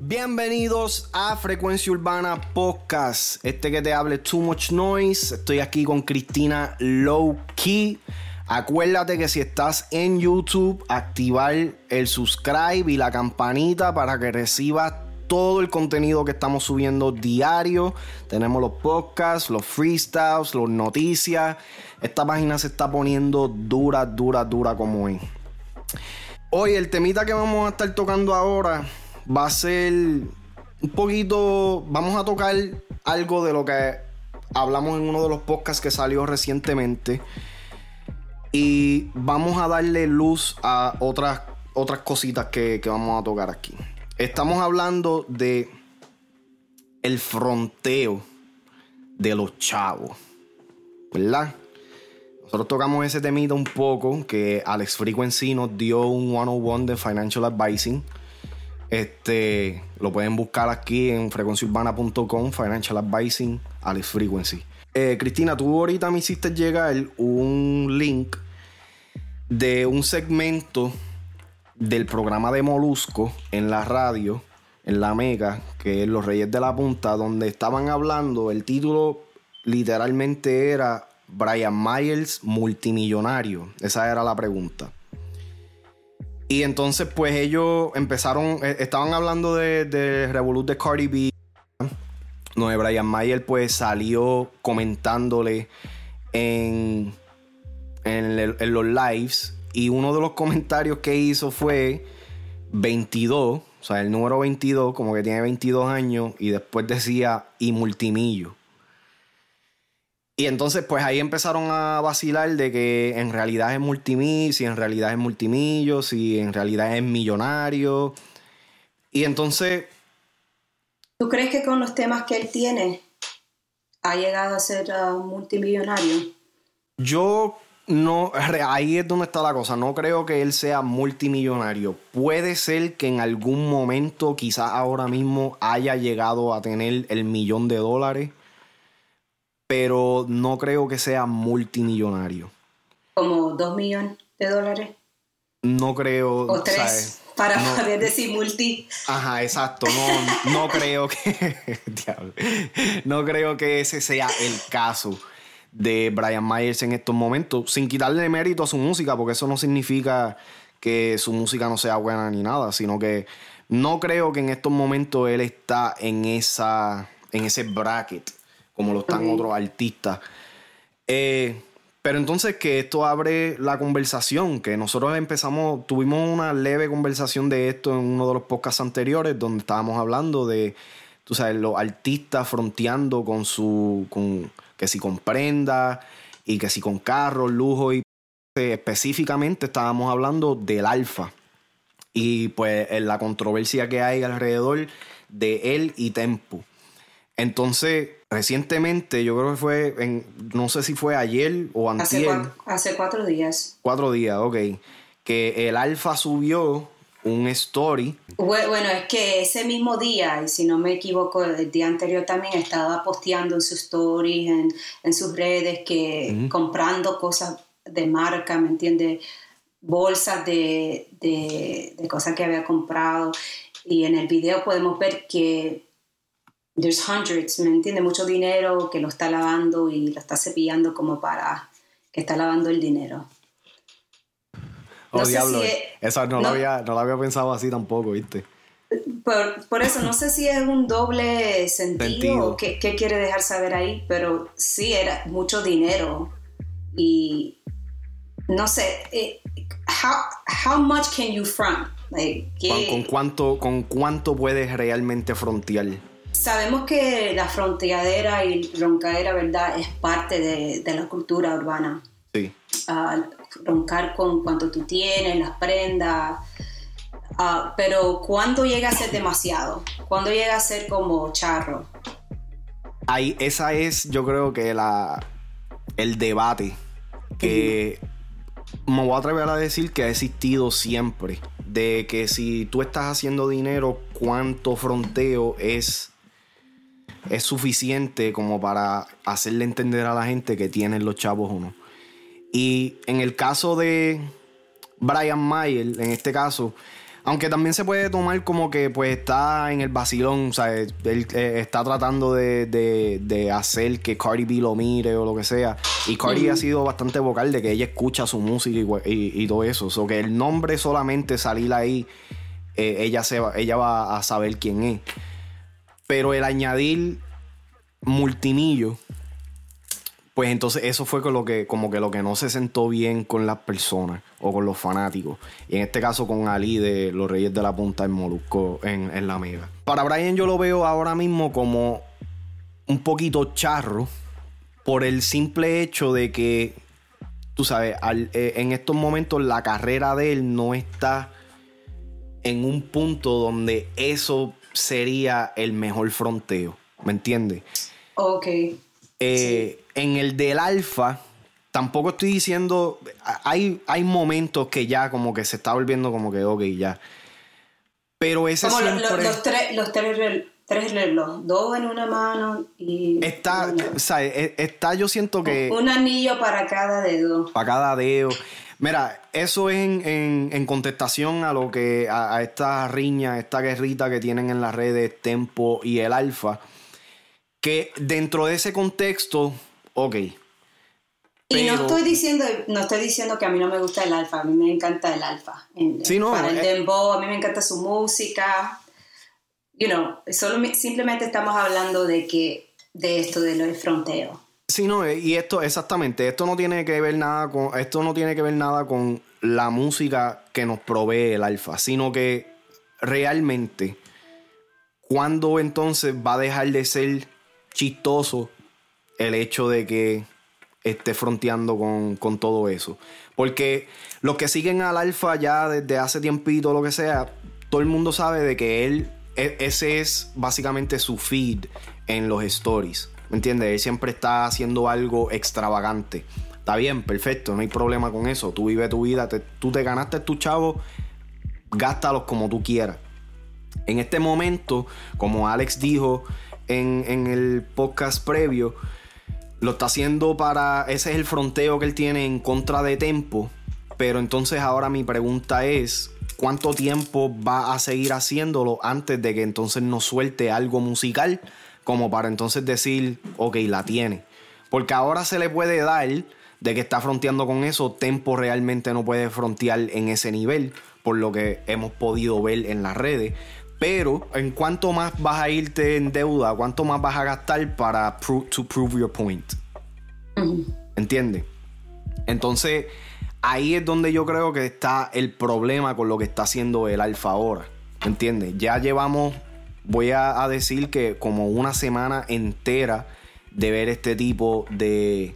Bienvenidos a Frecuencia Urbana Podcast. Este que te hable Too Much Noise. Estoy aquí con Cristina Low Key. Acuérdate que si estás en YouTube, activar el subscribe y la campanita para que recibas todo el contenido que estamos subiendo diario. Tenemos los podcasts, los freestyles, las noticias. Esta página se está poniendo dura, dura, dura como hoy. Hoy el temita que vamos a estar tocando ahora va a ser un poquito, vamos a tocar algo de lo que hablamos en uno de los podcasts que salió recientemente y vamos a darle luz a otras, otras cositas que, vamos a tocar aquí. Estamos hablando de el fronteo de los chavos. ¿Verdad? Nosotros tocamos ese temita un poco que Alex Frequency nos dio un 101 de Financial Advising. Este, lo pueden buscar aquí en frecuenciurbana.com, Financial Advising, Alex Frequency. Eh, Cristina, tú ahorita me hiciste llegar un link de un segmento del programa de Molusco en la radio, en la Mega, que es Los Reyes de la Punta, donde estaban hablando, el título literalmente era Brian Myers multimillonario. Esa era la pregunta. Y entonces, pues ellos empezaron, eh, estaban hablando de, Revolut de Cardi B. Donde Brian Myers, pues salió comentándole en en, los lives y uno de los comentarios que hizo fue 22, o sea, el número 22, como que tiene 22 años, y después decía y multimillo. Y entonces, pues ahí empezaron a vacilar de que en realidad es multimillo, si en realidad es multimillo, si en realidad es millonario. Y entonces. ¿Tú crees que con los temas que él tiene ha llegado a ser uh, multimillonario? Yo no, ahí es donde está la cosa. No creo que él sea multimillonario. Puede ser que en algún momento, quizás ahora mismo, haya llegado a tener el millón de dólares. Pero no creo que sea multimillonario. ¿Como dos millones de dólares? No creo. O tres. Para poder decir multi. Ajá, exacto. No, no creo que. no creo que ese sea el caso de Brian Myers en estos momentos, sin quitarle mérito a su música, porque eso no significa que su música no sea buena ni nada, sino que no creo que en estos momentos él está en esa en ese bracket como lo están otros artistas. Eh, pero entonces que esto abre la conversación, que nosotros empezamos, tuvimos una leve conversación de esto en uno de los podcasts anteriores, donde estábamos hablando de, tú sabes, los artistas fronteando con su, con, que si con prenda y que si con carros, lujo y específicamente estábamos hablando del alfa y pues en la controversia que hay alrededor de él y Tempo. Entonces, recientemente, yo creo que fue, en, no sé si fue ayer o antes. Hace, hace cuatro días. Cuatro días, ok. Que el alfa subió un story. Bueno, es que ese mismo día, y si no me equivoco, el día anterior también estaba posteando en sus stories, en, sus redes, que comprando cosas de marca, ¿me entiendes? Bolsas de, de, cosas que había comprado. Y en el video podemos ver que there's hundreds, ¿me entiendes? Mucho dinero que lo está lavando y lo está cepillando como para que está lavando el dinero. Oh, diablo. Esa no, Lo había, no había pensado así tampoco, ¿viste? Por, eso no sé si es un doble sentido, o qué, quiere dejar saber ahí, pero sí era mucho dinero y no sé, eh, how, much can you front? ¿Con, cuánto, ¿Con cuánto puedes realmente frontear? Sabemos que la fronteadera y roncadera, ¿verdad? Es parte de, la cultura urbana. Sí. Ah, roncar con cuánto tú tienes, las prendas. Ah, pero ¿cuándo llega a ser demasiado? ¿Cuándo llega a ser como charro? Ahí, esa es, yo creo que la, el debate que me voy a atrever a decir que ha existido siempre. De que si tú estás haciendo dinero, cuánto fronteo es, es suficiente como para hacerle entender a la gente que tienen los chavos o no. Y en el caso de, Brian Mayer, en este caso, aunque también se puede tomar como que pues está en el vacilón, o sea, él eh, está tratando de, hacer que Cardi B lo mire o lo que sea. Y Cardi ha sido bastante vocal de que ella escucha su música y, todo eso. O sea, que el nombre solamente salir ahí, eh, ella, se va, ella va a saber quién es. Pero el añadir multimillo pues entonces eso fue lo que, como que lo que no se sentó bien con las personas o con los fanáticos. Y en este caso con Ali de los Reyes de la Punta en Molusco en, la Mega. Para Brian yo lo veo ahora mismo como un poquito charro por el simple hecho de que, tú sabes, eh, en estos momentos la carrera de él no está en un punto donde eso sería el mejor fronteo. ¿Me entiendes? Ok. Eh, en el del alfa, tampoco estoy diciendo. Hay, hay momentos que ya como que se está volviendo como que ok, ya. Pero ese como siempre... los, tres, los tres, tres relojes, dos en una mano y. Está, o sea, e, está, yo siento que. Un anillo para cada dedo. Para cada dedo. Mira, eso es en, en, contestación a lo que. A, a, esta riña, esta guerrita que tienen en las redes Tempo y el Alfa. Que dentro de ese contexto, ok. Y no estoy diciendo, no estoy diciendo que a mí no me gusta el alfa, a mí me encanta el alfa. Sí, no, para el eh, dembow, a mí me encanta su música. You know, solo, simplemente estamos hablando de que de esto de lo del fronteo. Sí, no, eh, y esto exactamente, esto no tiene que ver nada con esto no tiene que ver nada con la música que nos provee el alfa, sino que realmente cuando entonces va a dejar de ser chistoso el hecho de que esté fronteando con, todo eso. Porque los que siguen al alfa ya desde hace tiempito, lo que sea, todo el mundo sabe de que él, e, ese es básicamente su feed en los stories. ¿Me entiendes? Él siempre está haciendo algo extravagante. Está bien, perfecto, no hay problema con eso. Tú vives tu vida, tú te ganaste tu chavo, gástalos como tú quieras. En este momento, como Alex dijo en, el podcast previo, lo está haciendo para. Ese es el fronteo que él tiene en contra de Tempo. Pero entonces ahora mi pregunta es: ¿cuánto tiempo va a seguir haciéndolo antes de que entonces nos suelte algo musical? Como para entonces decir, ok, la tiene. Porque ahora se le puede dar de que está fronteando con eso. Tempo realmente no puede frontear en ese nivel. Por lo que hemos podido ver en las redes. Pero en cuánto más vas a irte en deuda, cuánto más vas a gastar para to prove your point. ¿Entiendes? Entonces, ahí es donde yo creo que está el problema con lo que está haciendo el alfa ahora. ¿Entiendes? Ya llevamos, voy a, decir que como una semana entera de ver este tipo de,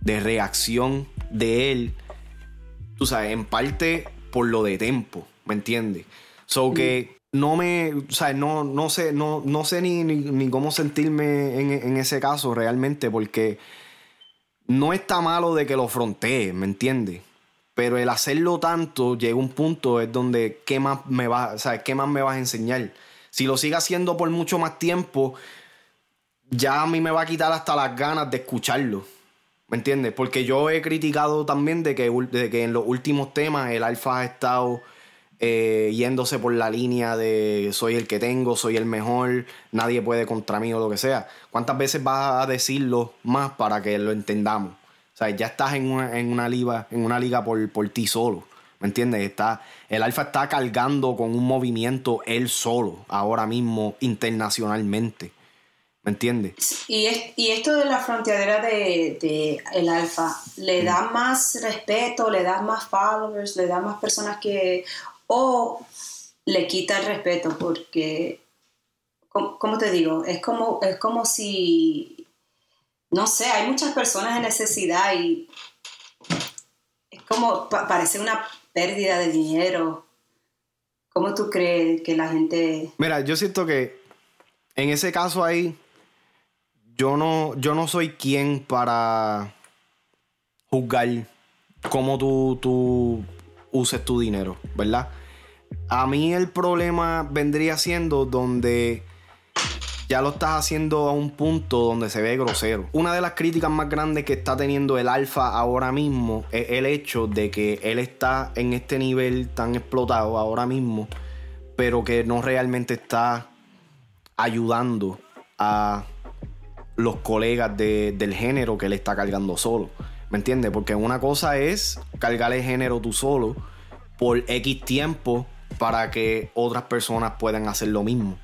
de reacción de él. Tú sabes, en parte por lo de tempo, ¿me entiendes? So que no me, o sea, no, no sé, no, no sé ni, ni, cómo sentirme en, ese caso realmente, porque no está malo de que lo frontee, ¿me entiendes? Pero el hacerlo tanto llega un punto es donde ¿qué más me va, o sea, qué más me vas a enseñar? Si lo sigue haciendo por mucho más tiempo, ya a mí me va a quitar hasta las ganas de escucharlo. ¿Me entiendes? Porque yo he criticado también de que, de que en los últimos temas el alfa ha estado eh, yéndose por la línea de soy el que tengo, soy el mejor, nadie puede contra mí o lo que sea. ¿Cuántas veces vas a decirlo más para que lo entendamos? O sea, ya estás en una, en una liga, en una liga por, por ti solo. ¿Me entiendes? Está, el Alfa está cargando con un movimiento él solo, ahora mismo, internacionalmente. ¿Me entiendes? Y, y esto de la fronteadera de, de el Alfa, ¿le da más respeto, le da más followers, le da más personas que o le quita el respeto porque, ¿cómo te digo? Es como, es como si, no sé, hay muchas personas en necesidad y es como, parece una pérdida de dinero. ¿Cómo tú crees que la gente... Mira, yo siento que en ese caso ahí, yo no, yo no soy quien para juzgar cómo tú, tú uses tu dinero, ¿verdad? A mí el problema vendría siendo donde ya lo estás haciendo a un punto donde se ve grosero. Una de las críticas más grandes que está teniendo el alfa ahora mismo es el hecho de que él está en este nivel tan explotado ahora mismo, pero que no realmente está ayudando a los colegas del género que él está cargando solo. ¿Me entiendes? Porque una cosa es cargar el género tú solo por X tiempo para que otras personas puedan hacer lo mismo.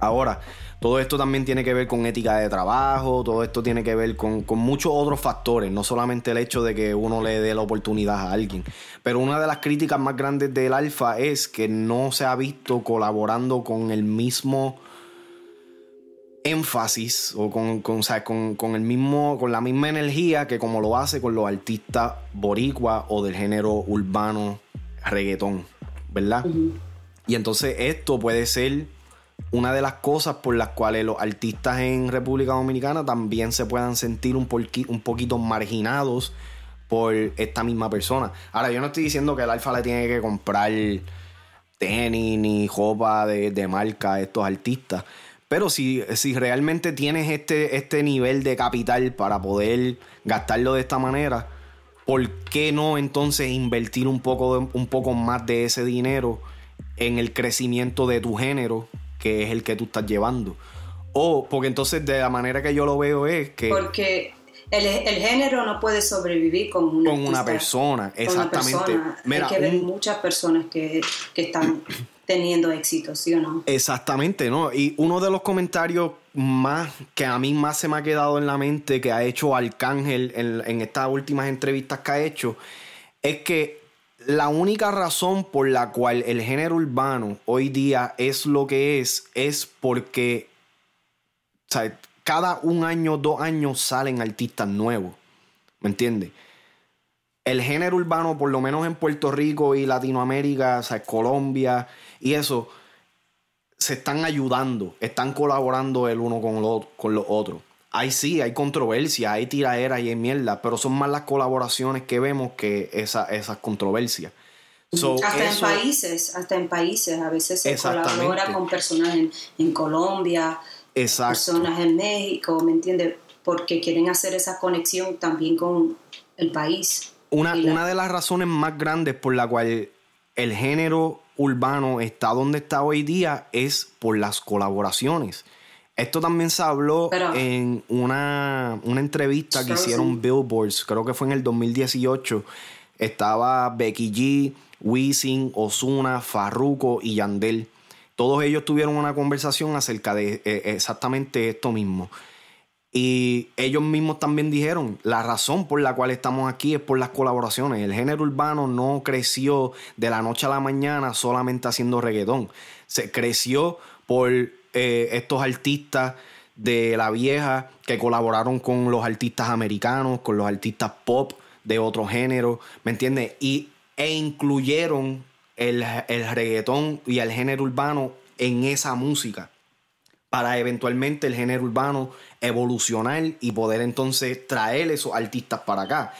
Ahora, todo esto también tiene que ver con ética de trabajo, todo esto tiene que ver con, muchos otros factores, no solamente el hecho de que uno le dé la oportunidad a alguien. Pero una de las críticas más grandes del alfa es que no se ha visto colaborando con el mismo énfasis o con, con, el mismo, con la misma energía que como lo hace con los artistas boricua o del género urbano reggaetón, ¿verdad? Y entonces esto puede ser una de las cosas por las cuales los artistas en República Dominicana también se puedan sentir un, un poquito marginados por esta misma persona. Ahora, yo no estoy diciendo que el Alfa le tiene que comprar tenis ni ropa de, marca a estos artistas. Pero si, si realmente tienes este, este nivel de capital para poder gastarlo de esta manera, ¿por qué no entonces invertir un poco, un poco más de ese dinero en el crecimiento de tu género que es el que tú estás llevando. O porque entonces de la manera que yo lo veo es que... Porque el, género no puede sobrevivir con una, con una persona, exactamente. Hay que ver muchas personas que, están teniendo éxito, ¿sí o no? Exactamente, ¿no? Y uno de los comentarios más que a mí más se me ha quedado en la mente que ha hecho Arcángel en, estas últimas entrevistas que ha hecho es que la única razón por la cual el género urbano hoy día es lo que es es porque cada un año, dos años salen artistas nuevos. ¿Me entiendes? El género urbano, por lo menos en Puerto Rico y Latinoamérica, o sea, Colombia y eso, se están ayudando, están colaborando el uno con, lo, con los otros. Ahí sí, hay controversia, hay tiraderas y hay mierda, pero son más las colaboraciones que vemos que esa, esas controversias. hasta en países, hasta en países, a veces se colabora con personas en, Colombia, personas en México, ¿me entiendes? Porque quieren hacer esa conexión también con el país. Una, una de las razones más grandes por la cual el género urbano está donde está hoy día es por las colaboraciones. Esto también se habló en una, entrevista que hicieron Billboards, creo que fue en el 2018. Estaba Becky G, Wisin, Osuna, Farruko y Yandel. Todos ellos tuvieron una conversación acerca de eh, exactamente esto mismo. Y ellos mismos también dijeron, la razón por la cual estamos aquí es por las colaboraciones. El género urbano no creció de la noche a la mañana solamente haciendo reggaetón. Se creció por eh, estos artistas de la vieja que colaboraron con los artistas americanos, con los artistas pop de otro género, ¿me entiendes? Y, e incluyeron el, el reggaetón y el género urbano en esa música para eventualmente el género urbano evolucionar y poder entonces traer esos artistas para acá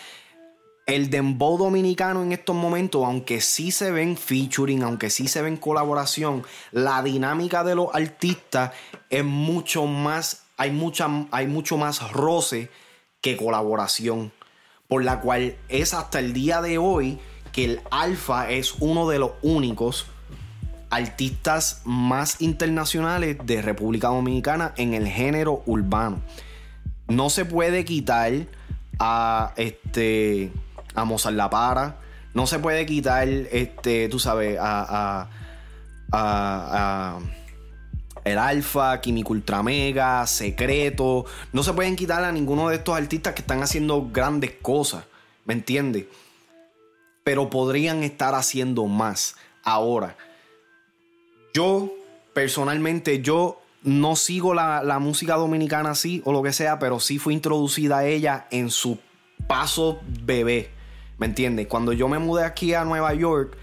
el dembow dominicano en estos momentos, aunque sí se ven featuring, aunque sí se ven colaboración, la dinámica de los artistas es mucho más, hay, hay mucho más roce que colaboración. Por la cual es hasta el día de hoy que el Alfa es uno de los únicos artistas más internacionales de República Dominicana en el género urbano. No se puede quitar a este a Mozart La Para. No se puede quitar, este, tú sabes, a, a, el Alfa, Químico Ultra Mega, Secreto. No se pueden quitar a ninguno de estos artistas que están haciendo grandes cosas. ¿Me entiendes? Pero podrían estar haciendo más. Ahora, yo, personalmente, yo no sigo la, la música dominicana así o lo que sea, pero sí fue introducida a ella en su paso bebé. ¿Me entiendes? Cuando yo me mudé aquí a Nueva York,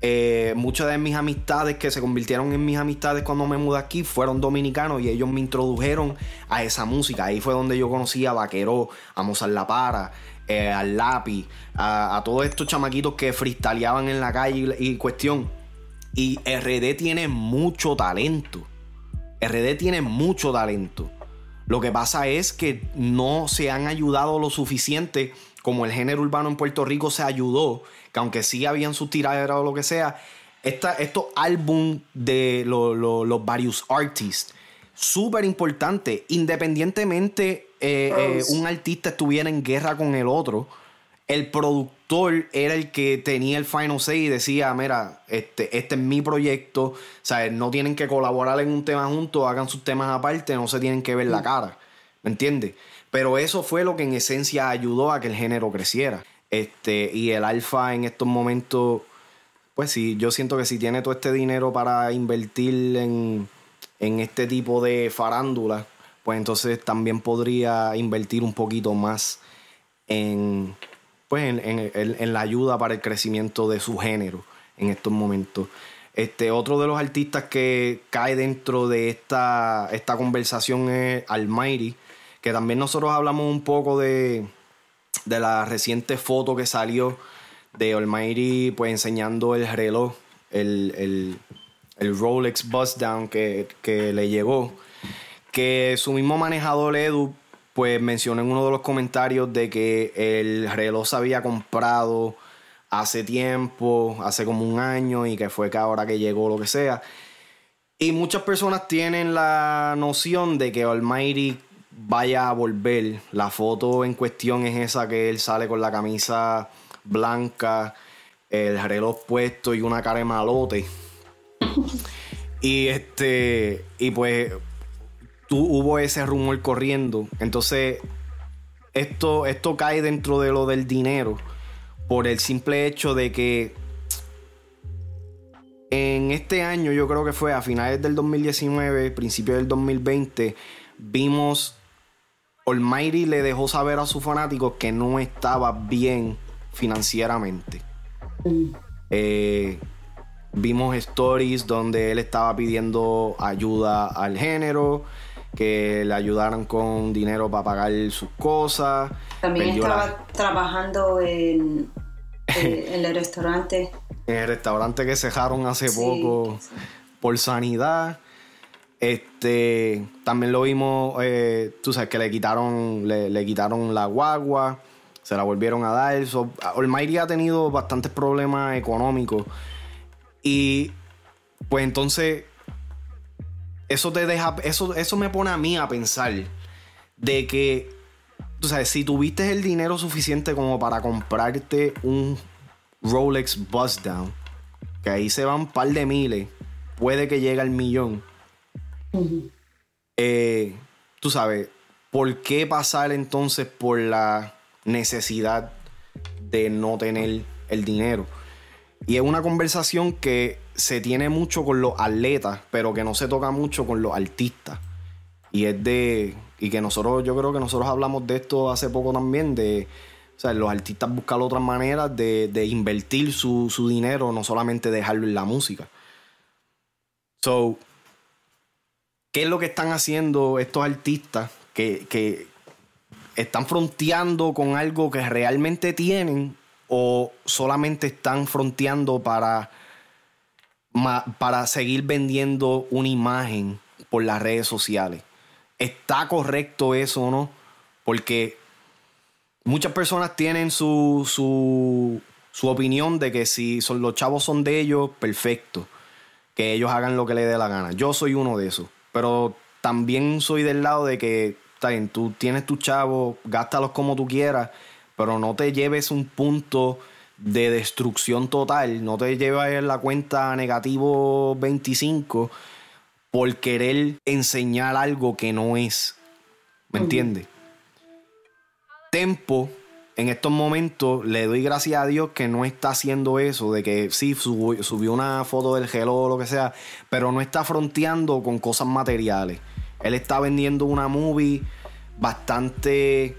eh, muchas de mis amistades que se convirtieron en mis amistades cuando me mudé aquí fueron dominicanos y ellos me introdujeron a esa música. Ahí fue donde yo conocí a Vaquero, a Mozart La Para, eh, al Lápiz, a, todos estos chamaquitos que freestyleaban en la calle y, y cuestión. Y RD tiene mucho talento. RD tiene mucho talento. Lo que pasa es que no se han ayudado lo suficiente como el género urbano en Puerto Rico se ayudó, que aunque sí habían sus tiraderas o lo que sea, estos álbum de los varios artists, súper importante, independientemente eh, eh, un artista estuviera en guerra con el otro, el productor era el que tenía el final say y decía, mira, este, este es mi proyecto, sea, No tienen que colaborar en un tema juntos, hagan sus temas aparte, no se tienen que ver la mm. cara, ¿me entiendes? Pero eso fue lo que en esencia ayudó a que el género creciera. Este, y el alfa en estos momentos, pues sí, yo siento que si tiene todo este dinero para invertir en, en este tipo de farándula, pues entonces también podría invertir un poquito más en pues en, la ayuda para el crecimiento de su género en estos momentos. Este, otro de los artistas que cae dentro de esta, esta conversación es Almighty, que también nosotros hablamos un poco de, de la reciente foto que salió de Almighty pues enseñando el reloj, el, el, Rolex Bust Down que, que le llegó, que su mismo manejador Edu pues mencionó en uno de los comentarios de que el reloj se había comprado hace tiempo, hace como un año, y que fue que ahora que llegó lo que sea. Y muchas personas tienen la noción de que Almighty vaya a volver. La foto en cuestión es esa que él sale con la camisa blanca, el reloj puesto y una cara de malote. y este, y pues hubo ese rumor corriendo. Entonces, esto, esto cae dentro de lo del dinero por el simple hecho de que en este año, yo creo que fue a finales del 2019, principio del 2020, vimos Almighty le dejó saber a sus fanáticos que no estaba bien financieramente. Eh, vimos stories donde él estaba pidiendo ayuda al género que le ayudaran con dinero para pagar sus cosas. También estaba trabajando en, en, el restaurante. En el restaurante que cejaron hace poco por sanidad. Este, también lo vimos, eh, tú sabes, que le quitaron, le, quitaron la guagua, se la volvieron a dar. So, Almighty ha tenido bastantes problemas económicos. Y pues entonces eso te deja, eso, eso me pone a mí a pensar de que, tú sabes, si tuviste el dinero suficiente como para comprarte un Rolex Bust Down, que ahí se van un par de miles, puede que llegue al millón. Eh, tú sabes, ¿por qué pasar entonces por la necesidad de no tener el dinero? Y es una conversación que se tiene mucho con los atletas, pero que no se toca mucho con los artistas. Y es de. Y que nosotros, yo creo que nosotros hablamos de esto hace poco también, de. O sea, los artistas buscan otras maneras de, invertir su, dinero, no solamente dejarlo en la música. So, ¿qué es lo que están haciendo estos artistas que, que están fronteando con algo que realmente tienen o solamente están fronteando para para seguir vendiendo una imagen por las redes sociales. ¿Está correcto eso o no? Porque muchas personas tienen su, su, su opinión de que si son, los chavos son de ellos, perfecto. Que ellos hagan lo que les dé la gana. Yo soy uno de esos. Pero también soy del lado de que, está bien, tú tienes tus chavos, gástalos como tú quieras, pero no te lleves un punto de destrucción total, no te lleva en la cuenta negativo 25 por querer enseñar algo que no es. ¿Me entiendes? Tempo, en estos momentos, le doy gracias a Dios que no está haciendo eso, de que sí, subió, una foto del gelo o lo que sea, pero no está fronteando con cosas materiales. Él está vendiendo una movie bastante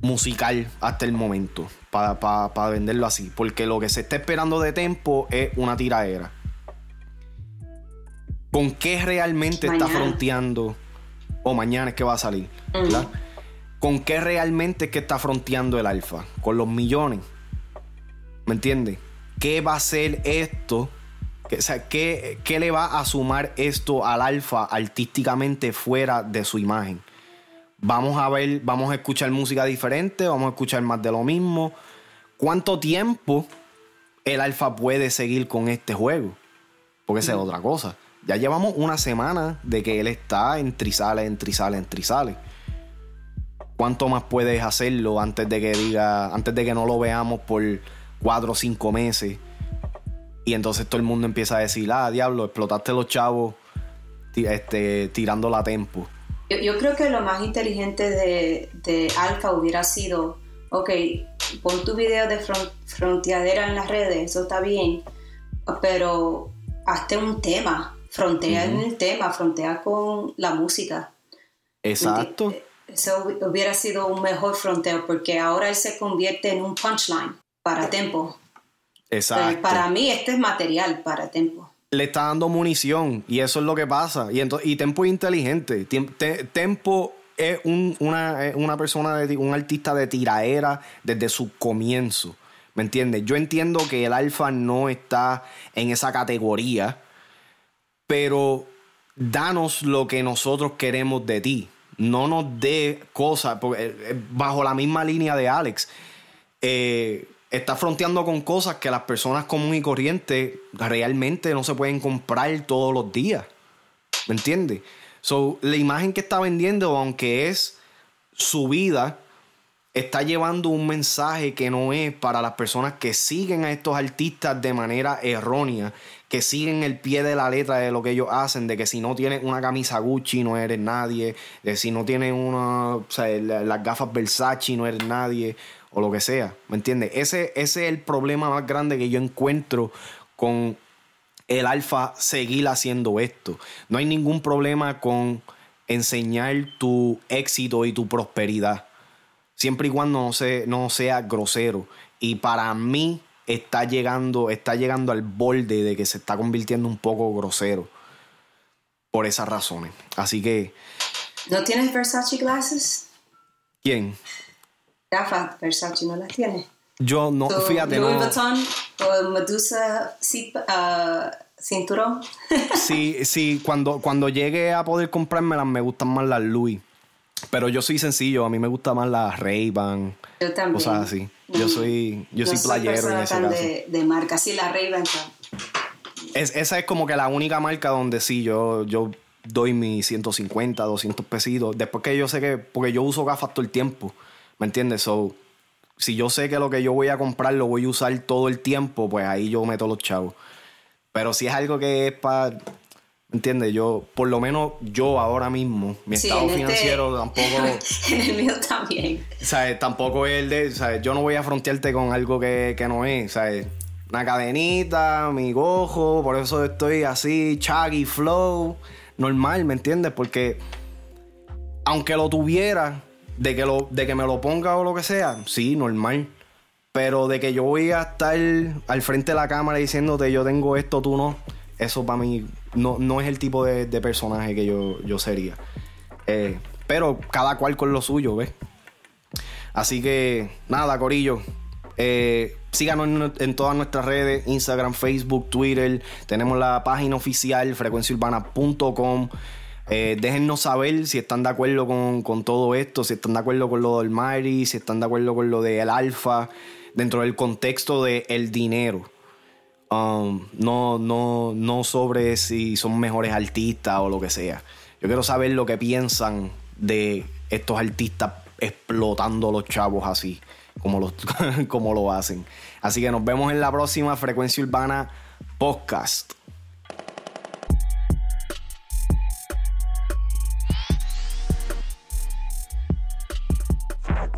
musical hasta el momento para venderlo así. Porque lo que se está esperando de Tempo es una tiraera. ¿Con qué realmente está fronteando? O mañana es que va a salir. ¿Con qué realmente es que está fronteando el alfa? Con los millones. ¿Me entiendes? ¿Qué va a ser esto O sea, ¿qué, ¿qué, le va a sumar esto al alfa artísticamente fuera de su imagen? Vamos a ver, vamos a escuchar música diferente, vamos a escuchar más de lo mismo. ¿Cuánto tiempo el alfa puede seguir con este juego? Porque esa es otra cosa. Ya llevamos una semana de que él está en trisales, en trisales, en trisales. ¿Cuánto más puedes hacerlo antes de que diga, antes de que no lo veamos por cuatro o cinco meses? Y entonces todo el mundo empieza a decir, ah, diablo, explotaste los chavos este, tirando la tempo. Yo, creo que lo más inteligente de, de Alfa hubiera sido, ok, pon tu video de fronteadera en las redes, eso está bien, pero hazte un tema, frontea en el tema, frontea con la música. Exacto. Eso hubiera sido un mejor fronteo porque ahora él se convierte en un punchline para Tempo. Exacto. para mí este es material para Tempo. Le está dando munición y eso es lo que pasa. Y, y Tempo es inteligente. Tempo es una, una, persona, de, un artista de tiraera desde su comienzo. ¿Me entiendes? Yo entiendo que el alfa no está en esa categoría, pero danos lo que nosotros queremos de ti. No nos dé cosas, eh, eh, bajo la misma línea de Alex. Eh, está fronteando con cosas que las personas comunes y corrientes realmente no se pueden comprar todos los días. ¿Me entiendes? So, la imagen que está vendiendo, aunque es su vida, está llevando un mensaje que no es para las personas que siguen a estos artistas de manera errónea, que siguen el pie de la letra de lo que ellos hacen, de que si no tienes una camisa Gucci no eres nadie, de si no tienes una, o sea, las gafas Versace no eres nadie, o lo que sea, ¿me entiendes? Ese, ese es el problema más grande que yo encuentro con el alfa seguir haciendo esto. No hay ningún problema con enseñar tu éxito y tu prosperidad. Siempre y cuando no, no sea grosero. Y para mí está llegando, está llegando al borde de que se está convirtiendo un poco grosero. Por esas razones. Así que. ¿No tienes Versace glasses? ¿Quién? Gafas Versace, ¿no las tienes? Yo no, fíjate, Louis Vuitton o Medusa uh, cinturón. sí, sí, cuando, cuando llegue a poder comprármelas me gustan más las Louis. Pero yo soy sencillo, a mí me gusta más las Ray-Ban. Yo también. Cosas así. Yo mm. soy, yo soy playero en ese caso. De, de marca, sí, la Ray-Ban. Es, esa es como que la única marca donde sí, yo, yo doy mis 150, 200 pesitos. Después que yo sé que, porque yo uso gafas todo el tiempo, ¿me entiendes? So, si yo sé que lo que yo voy a comprar lo voy a usar todo el tiempo, pues ahí yo meto los chavos. Pero si es algo que es para. ¿Entiendes? Yo, por lo menos yo ahora mismo, mi estado este financiero tampoco. en el mío también. ¿Sabes? Tampoco es el de. ¿sabes? Yo no voy a frontearte con algo que, que no es. ¿Sabes? Una cadenita, mi gojo, por eso estoy así, chaggy, flow, normal, ¿me entiendes? Porque aunque lo tuviera, de que, lo, de que me lo ponga o lo que sea, sí, normal. Pero de que yo voy a estar al frente de la cámara diciéndote yo tengo esto, tú no, eso para mí no, no es el tipo de, personaje que yo, yo sería. Eh, pero cada cual con lo suyo, ¿ves? Así que nada, Corillo. Eh, síganos en, todas nuestras redes, Instagram, Facebook, Twitter. Tenemos la página oficial frecuenciaurbana.com. Eh, déjennos saber si están de acuerdo con, todo esto, si están de acuerdo con lo del Mari, si están de acuerdo con lo del Alfa, dentro del contexto del el dinero. Um, no, no, no sobre si son mejores artistas o lo que sea. Yo quiero saber lo que piensan de estos artistas explotando los chavos así, como, como lo hacen. Así que nos vemos en la próxima Frecuencia Urbana Podcast.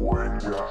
Frecuencia